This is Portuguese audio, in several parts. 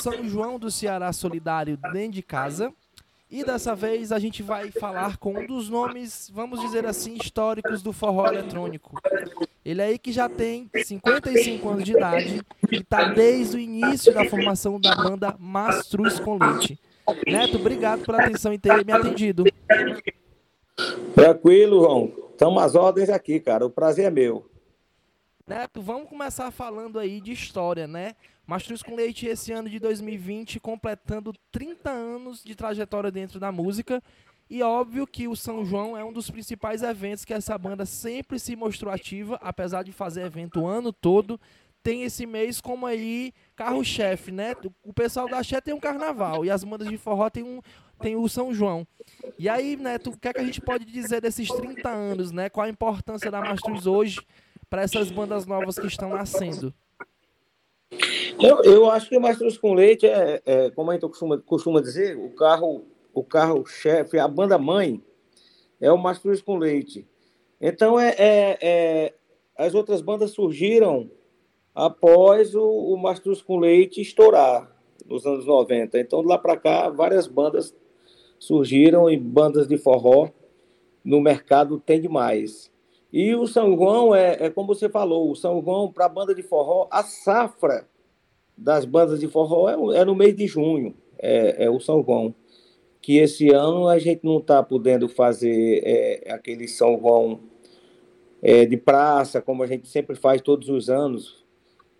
São João do Ceará Solidário dentro de casa. E dessa vez a gente vai falar com um dos nomes, vamos dizer assim, históricos do forró eletrônico. Ele aí que já tem 55 anos de idade e está desde o início da formação da banda Mastruz com Leite. Neto, obrigado pela atenção e ter me atendido. Tranquilo, João. Estamos às ordens aqui, cara. O prazer é meu. Neto, vamos começar falando aí de história, né? Mastruz com Leite esse ano de 2020 completando 30 anos de trajetória dentro da música. E óbvio que o São João é um dos principais eventos que essa banda sempre se mostrou ativa, apesar de fazer evento o ano todo. Tem esse mês como aí carro-chefe, né? O pessoal da Xé tem um carnaval e as bandas de forró tem, um, tem o São João. E aí, Neto, o que, é que a gente pode dizer desses 30 anos, né? Qual a importância da Mastruz hoje para essas bandas novas que estão nascendo? Eu, eu acho que o Mastruz com Leite é, é, como a gente costuma, costuma dizer, o carro o carro chefe, a banda mãe é o Mastruz com Leite. Então é, é, é, as outras bandas surgiram após o, o Mastruz com Leite estourar nos anos 90. Então de lá para cá várias bandas surgiram e bandas de forró no mercado tem demais. E o São João é, é como você falou, o São João para banda de forró, a safra das bandas de forró é, é no mês de junho, é, é, o São João. Que esse ano a gente não está podendo fazer é, aquele São João é, de praça, como a gente sempre faz todos os anos.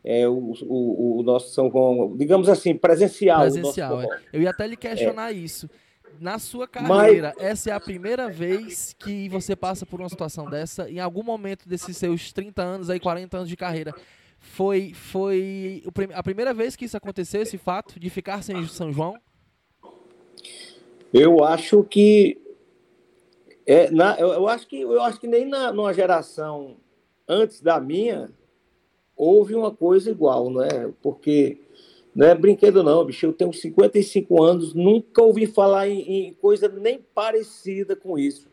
É, o, o, o nosso São João, digamos assim, presencial. Presencial, é. Eu ia até lhe questionar isso na sua carreira, Mas... essa é a primeira vez que você passa por uma situação dessa? Em algum momento desses seus 30 anos, aí 40 anos de carreira, foi, foi a primeira vez que isso aconteceu, esse fato de ficar sem São João? Eu acho que é, na, eu, eu, acho que eu acho que nem na, numa geração antes da minha houve uma coisa igual, não é? Porque não é brinquedo não, bicho. Eu tenho 55 anos, nunca ouvi falar em, em coisa nem parecida com isso.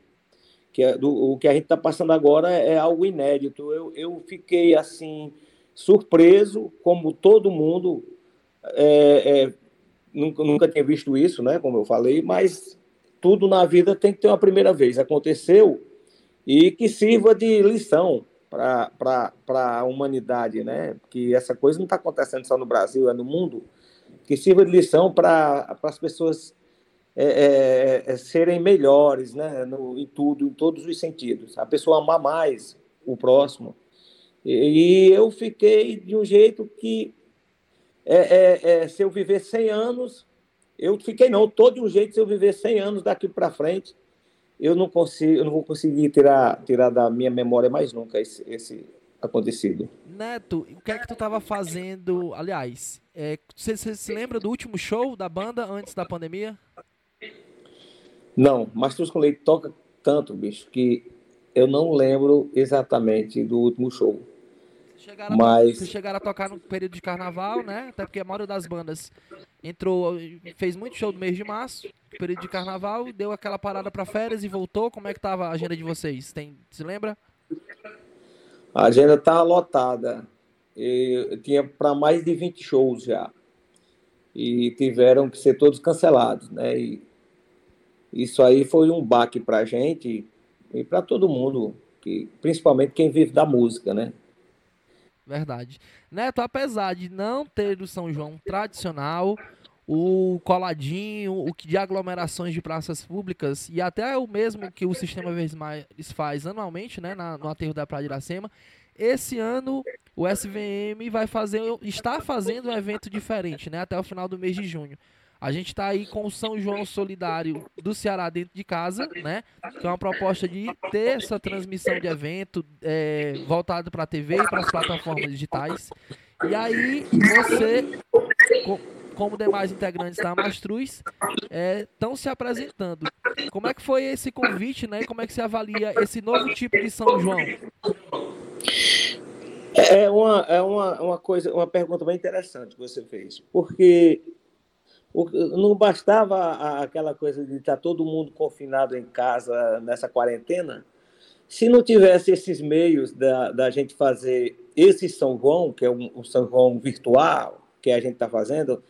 Que é, do, o que a gente está passando agora é, algo inédito. Eu, eu fiquei assim surpreso, como todo mundo. É, é, nunca, nunca tinha visto isso, né? Como eu falei, mas tudo na vida tem que ter uma primeira vez. Aconteceu e que sirva de lição para a humanidade, né? Que essa coisa não está acontecendo só no Brasil, é no mundo. Que sirva de lição para as pessoas é, é, é, serem melhores, né? No, em tudo, em todos os sentidos. A pessoa amar mais o próximo e, eu fiquei de um jeito que, é, é, é, se eu viver 100 anos, eu fiquei não, todo de um jeito, se eu viver 100 anos daqui para frente, eu não consigo, eu não vou conseguir tirar, tirar da minha memória mais nunca esse, esse acontecido. Neto, o que é que tu estava fazendo? Aliás, é, você, você, se lembra do último show da banda antes da pandemia? Não, Mastruz com Leite toca tanto, bicho, que eu não lembro exatamente do último show. Chegaram Mas... a, chegaram a tocar no período de carnaval, né? Até porque a maioria das bandas entrou, fez muito show no mês de março, período de carnaval, deu aquela parada para férias e voltou. Como é que tava a agenda de vocês? Tem, se lembra? A agenda tava lotada. Eu tinha para mais de 20 shows já. E tiveram que ser todos cancelados, né? E isso aí foi um baque para a gente e para todo mundo, que, principalmente quem vive da música, né? Verdade. Neto, apesar de não ter o São João tradicional, o coladinho, o que de aglomerações de praças públicas e até o mesmo que o Sistema Verdes faz anualmente, né, no aterro da Praia de Iracema, esse ano o SVM vai fazer, está fazendo um evento diferente, né, até o final do mês de junho. A gente está aí com o São João Solidário do Ceará dentro de casa, né? Que é uma proposta de ter essa transmissão de evento é, voltado para a TV e para as plataformas digitais. E aí você, como demais integrantes da Mastruz, estão é, se apresentando. Como é que foi esse convite, né? Como é que você avalia esse novo tipo de São João? É uma, é uma, uma coisa, uma pergunta bem interessante que você fez, porque não bastava aquela coisa de estar todo mundo confinado em casa nessa quarentena. Se não tivesse esses meios da, da gente fazer esse São João, que é um, um São João virtual, que a gente está fazendo,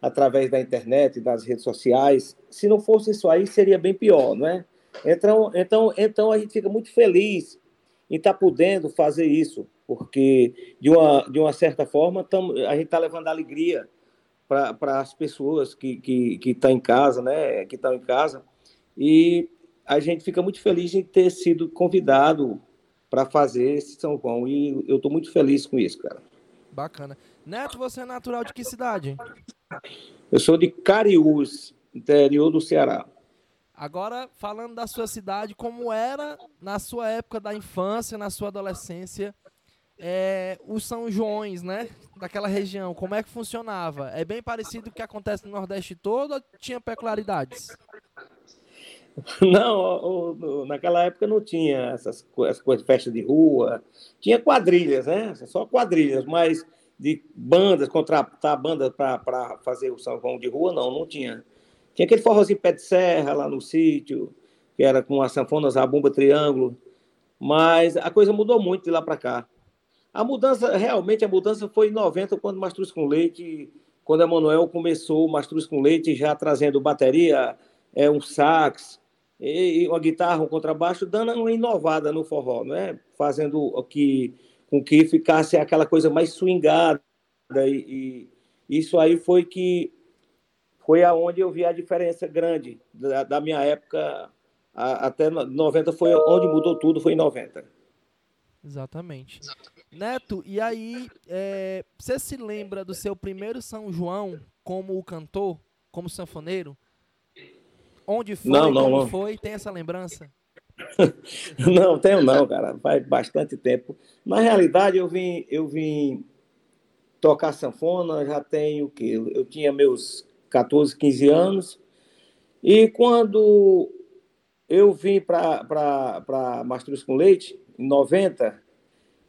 através da internet das redes sociais. Se não fosse isso aí, seria bem pior, não é? Então, então, então a gente fica muito feliz em estar tá podendo fazer isso, porque de uma, de uma certa forma a gente está levando alegria para as pessoas que que que estão tá em casa, né? Que estão em casa e a gente fica muito feliz em ter sido convidado para fazer esse São João e eu estou muito feliz com isso, cara. Bacana. Neto, você é natural de que cidade? Eu sou de Cariús, interior do Ceará. Agora, falando da sua cidade, como era na sua época da infância, na sua adolescência, é, os São Joões, né? Daquela região, como é que funcionava? É bem parecido com o que acontece no Nordeste todo ou tinha peculiaridades? Não, naquela época não tinha essas, essas coisas festa de rua, tinha quadrilhas, né? Só quadrilhas, mas de bandas, contratar bandas para fazer o São João de rua, não, não tinha. Tinha aquele forrozinho pé de serra lá no sítio, que era com a bomba triângulo, mas a coisa mudou muito de lá para cá. A mudança, realmente, a mudança foi em 90, quando Mastruz com Leite, quando a Manuel começou Mastruz com Leite, já trazendo bateria, é, um sax, e, uma guitarra, um contrabaixo, dando uma inovada no forró, né? fazendo que, com que ficasse aquela coisa mais swingada. E, e isso aí foi que foi aonde eu vi a diferença grande da, da minha época a, até 90 foi onde mudou tudo, foi em 90. Exatamente. Neto, e aí, é, você se lembra do seu primeiro São João como o cantor, como sanfoneiro? Onde foi, não, não, como não. foi? Tem essa lembrança? não, tenho não, cara. Faz bastante tempo. Na realidade, eu vim, eu vim tocar sanfona, já tenho o quê? Eu tinha meus 14, 15 anos. E quando eu vim para Mastruz com Leite, em 90,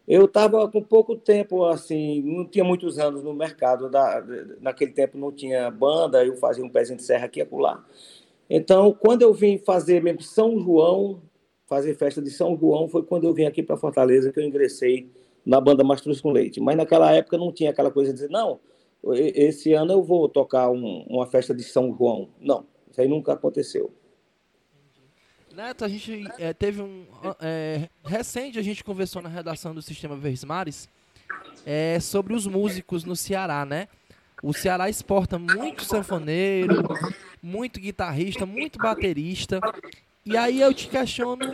eu estava com pouco tempo, assim, não tinha muitos anos no mercado. Da, naquele tempo não tinha banda, eu fazia um pezinho de serra aqui e acolá. Então, quando eu vim fazer mesmo São João, fazer festa de São João, foi quando eu vim aqui para Fortaleza que eu ingressei na banda Mastruz com Leite. Mas naquela época não tinha aquela coisa de dizer, não, esse ano eu vou tocar um, uma festa de São João. Não, isso aí nunca aconteceu. Neto, a gente é, teve um. É, recente a gente conversou na redação do Sistema Verdes Mares é, sobre os músicos no Ceará, né? O Ceará exporta muito sanfoneiro, muito guitarrista, muito baterista. E aí eu te questiono,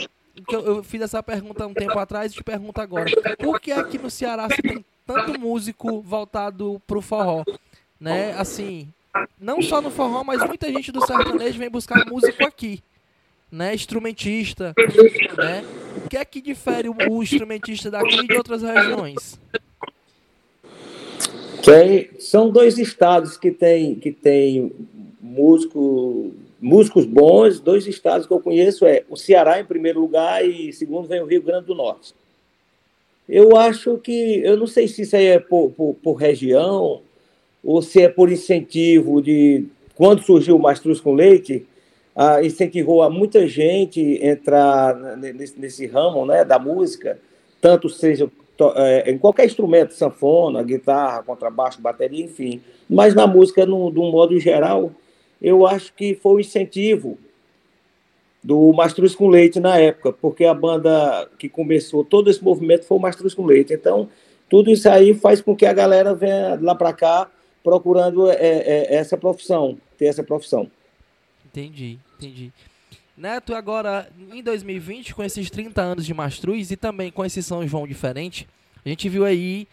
que eu, eu fiz essa pergunta um tempo atrás e te pergunto agora. Por que aqui no Ceará se tem tanto músico voltado pro forró? Né? Assim, não só no forró, mas muita gente do sertanejo vem buscar músico aqui né, instrumentista, né? O que é que difere o, instrumentista daqui de outras regiões? São dois estados que têm que tem músico, músicos bons, dois estados que eu conheço é o Ceará em primeiro lugar e segundo vem o Rio Grande do Norte. Eu acho que, eu não sei se isso aí é por, por, por região ou se é por incentivo de quando surgiu o Mastruz com Leite, ah, incentivou a muita gente entrar nesse, nesse, ramo né, da música, tanto seja é, em qualquer instrumento, sanfona, guitarra, contrabaixo, bateria, enfim. Mas na música, no, de um modo geral, eu acho que foi o incentivo do Mastruz com Leite na época, porque a banda que começou todo esse movimento foi o Mastruz com Leite. Então, tudo isso aí faz com que a galera venha lá para cá procurando é, é, essa profissão, ter essa profissão. Entendi, entendi. Neto, agora em 2020, com esses 30 anos de Mastruz e também com esse São João diferente, a gente viu aí,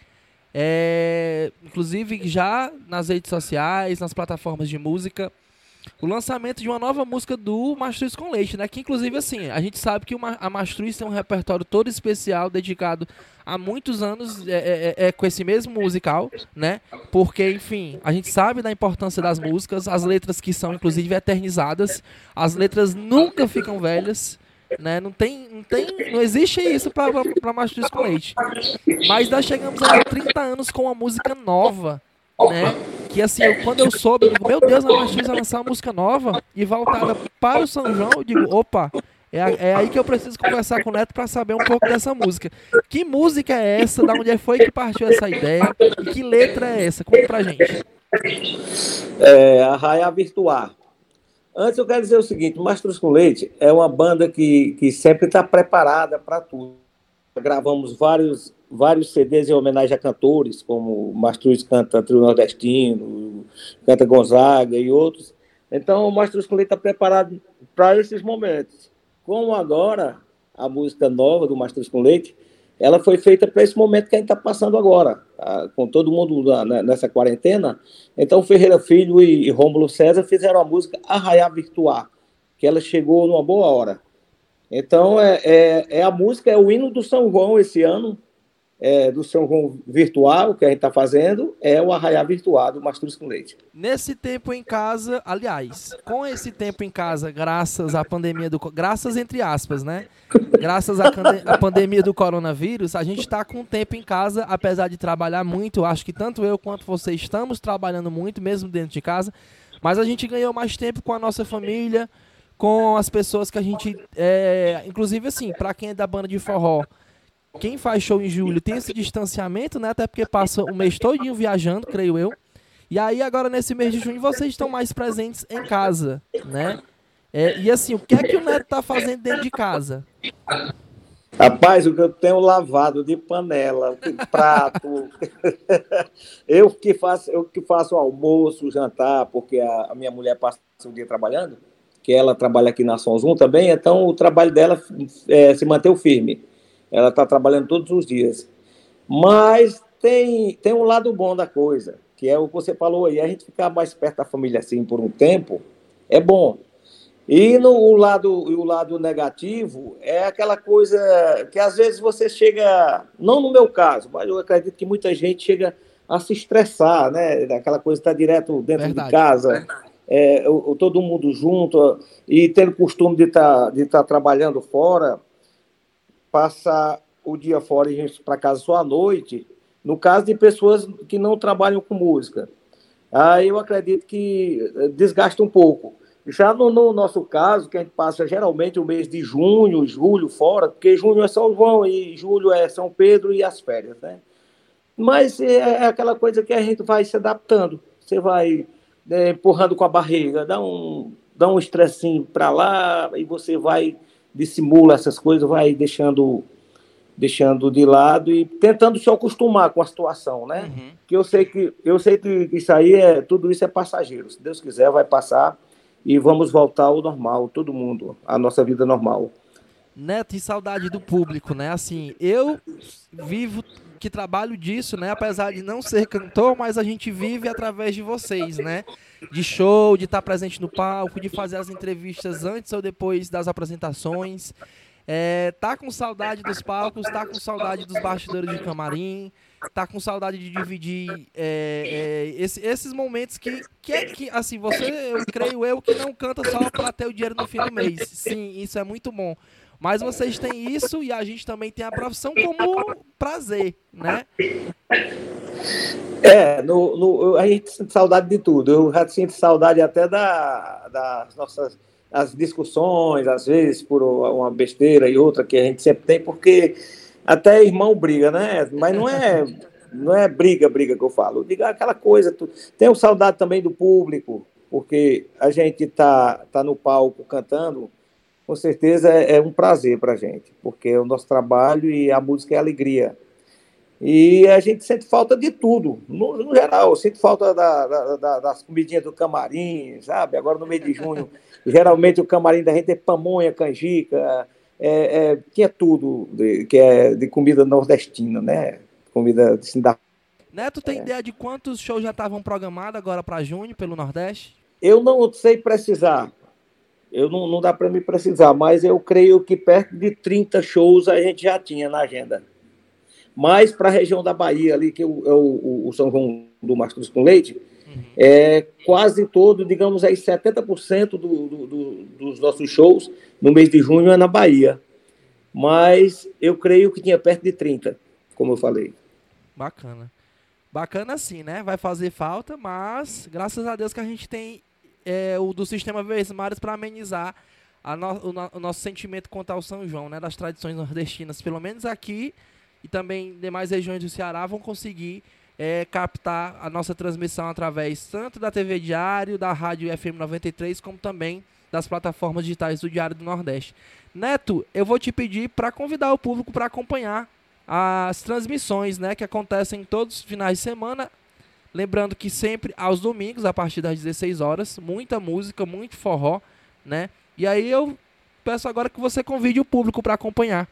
é, inclusive já nas redes sociais, nas plataformas de música, o lançamento de uma nova música do Mastruz com Leite, né? Que inclusive assim, a gente sabe que a Mastruz tem um repertório todo especial dedicado há muitos anos é, é, é, é, com esse mesmo musical, né? Porque, enfim, a gente sabe da importância das músicas, as letras que são inclusive eternizadas, as letras nunca ficam velhas. Né? Não tem, não tem, não existe isso para Mastruz com Leite. Mas nós chegamos a 30 anos com uma música nova, né? Que assim, eu, quando eu soube, eu digo, meu Deus, a Mastruz vai lançar uma música nova e voltada para o São João, eu digo, opa, é, é aí que eu preciso conversar com o Neto para saber um pouco dessa música. Que música é essa? Da onde foi que partiu essa ideia? E que letra é essa? Conta pra gente. É, Arraia Virtuar. Antes eu quero dizer o seguinte, Mastros com Leite é uma banda que, que sempre está preparada para tudo. Gravamos vários, vários CDs em homenagem a cantores, como Mastruz canta Trio Nordestino, canta Gonzaga e outros. Então o com Leite está preparado para esses momentos. Como agora a música nova do Mastros com Leite, ela foi feita para esse momento que a gente está passando agora, tá? com todo mundo na, nessa quarentena. Então, Ferreira Filho e, e Rômulo César fizeram a música Arraiar Virtuar, que ela chegou numa boa hora. Então, é, é, é a música, é o hino do São João esse ano, é, do São João virtual que a gente está fazendo é o arraiar virtual do Mastruz com Leite. Nesse tempo em casa, aliás, com esse tempo em casa, graças à pandemia do. Graças entre aspas, né? Graças à, à pandemia do coronavírus, a gente está com tempo em casa, apesar de trabalhar muito. Acho que tanto eu quanto você estamos trabalhando muito, mesmo dentro de casa. Mas a gente ganhou mais tempo com a nossa família, com as pessoas que a gente. É, inclusive, assim, para quem é da banda de forró quem faz show em julho tem esse distanciamento, né? Até porque passa o mês todinho viajando, creio eu. E aí, agora nesse mês de junho, vocês estão mais presentes em casa, né? É, e assim, o que é que o Neto tá fazendo dentro de casa? Rapaz, o que eu tenho lavado de panela, de prato. eu que faço, eu que faço almoço, jantar, porque a, a, minha mulher passa o dia trabalhando, que ela trabalha aqui na Sonzum também, então o trabalho dela é, se manteve firme. Ela está trabalhando todos os dias. Mas tem, tem um lado bom da coisa, que é o que você falou aí, a gente ficar mais perto da família assim por um tempo é bom. E no o lado, o lado negativo é aquela coisa que às vezes você chega, não no meu caso, mas eu acredito que muita gente chega a se estressar, né? Aquela coisa está direto dentro Verdade. de casa, é, o, todo mundo junto e tendo costume de estar tá, de tá trabalhando fora passar o dia fora e ir para casa só à noite, no caso de pessoas que não trabalham com música. Aí eu acredito que eh, desgasta um pouco. Já no, no, nosso caso, que a gente passa geralmente o mês de junho, julho fora, porque junho é São João e julho é São Pedro e as férias, né? Mas é, é aquela coisa que a gente vai se adaptando. Você vai né, empurrando com a barriga, dá um, dá um estressinho para lá e você vai dissimula essas coisas, vai deixando deixando de lado e tentando se acostumar com a situação, né? Uhum. Que eu sei que eu sei que isso aí é tudo isso é passageiro. Se Deus quiser, vai passar e vamos voltar ao normal, todo mundo, a nossa vida normal. Neto, e saudade do público, né? Assim, eu vivo que trabalho disso, né? Apesar de não ser cantor, mas a gente vive através de vocês, né? De show, de estar presente no palco, de fazer as entrevistas antes ou depois das apresentações. É, tá com saudade dos palcos, tá com saudade dos bastidores de camarim, tá com saudade de dividir é, é, esse, esses momentos que, que é que, assim, você, eu creio eu, que não canta só para ter o dinheiro no fim do mês. Sim, isso é muito bom. Mas vocês têm isso e a gente também tem a profissão como prazer, né? É, no, no, a gente sente saudade de tudo. Eu já sinto saudade até da, das nossas as discussões, às vezes, por uma besteira e outra que a gente sempre tem, porque até irmão briga, né? Mas não é, não é briga, briga que eu falo. Diga aquela coisa. Tu... Tenho saudade também do público, porque a gente tá, tá no palco cantando com certeza é, é um prazer para a gente, porque é o nosso trabalho e a música é alegria. E a gente sente falta de tudo, no, no geral. Eu sinto falta da, da, da, das comidinhas do camarim, sabe? Agora no mês de junho, geralmente o camarim da gente é pamonha, canjica, é, é, tinha tudo de, que é de comida nordestina, né? Comida assim, da. Neto, tem é. ideia de quantos shows já estavam programados agora para junho pelo Nordeste? Eu não sei precisar, eu não, não dá para me precisar, mas eu creio que perto de 30 shows a gente já tinha na agenda. Mas para a região da Bahia, ali, que é o, o, o São João do Mastros com Leite, uhum. é quase todo, digamos aí, 70% do, do, do, dos nossos shows no mês de junho é na Bahia. Mas eu creio que tinha perto de 30, como eu falei. Bacana. Bacana sim, né? Vai fazer falta, mas graças a Deus que a gente tem é, o do sistema Vermares para amenizar no, o, o, nosso sentimento contra o São João, né, das tradições nordestinas, pelo menos aqui e também demais regiões do Ceará vão conseguir é, captar a nossa transmissão através tanto da TV Diário, da Rádio FM 93, como também das plataformas digitais do Diário do Nordeste. Neto, eu vou te pedir para convidar o público para acompanhar as transmissões, né, que acontecem todos os finais de semana. Lembrando que sempre aos domingos, a partir das 16 horas, muita música, muito forró, né? E aí eu peço agora que você convide o público para acompanhar.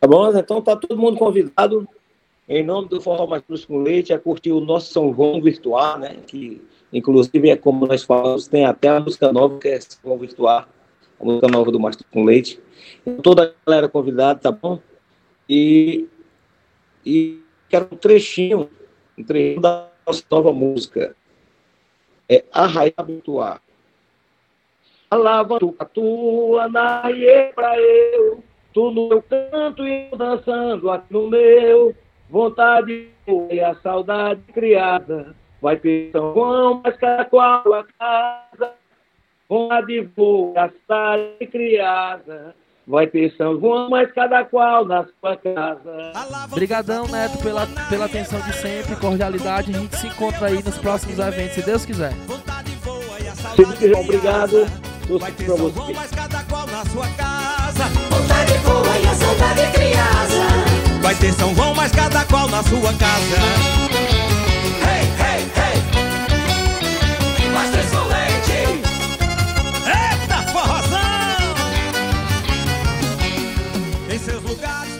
Tá bom, então tá todo mundo convidado, em nome do Forró Mais Cruz com Leite, a curtir o nosso São João virtual, né? Que inclusive é como nós falamos, tem até a música nova que é São João virtual, a música nova do Mastro com Leite. Então, toda a galera convidada, tá bom? E, e quero um trechinho, um trechinho da nossa nova música. É Arraiar Virtual. Alava tu, a tua, naie pra eu, tu no meu canto e dançando aqui no meu, vontade e a saudade criada, vai ter São João, mas cada qual a casa, vontade voa, a saudade criada, Vai ter São João, mas cada qual na sua casa. Obrigadão, Neto, pela, pela atenção de sempre, cordialidade. A gente se encontra aí nos próximos eventos, se Deus quiser. Se Deus quiser, obrigado. Vai ter São João, mas cada qual na sua casa. Vontade voa e a saudade criada. Vai ter São João, mas cada qual na sua casa. lugares.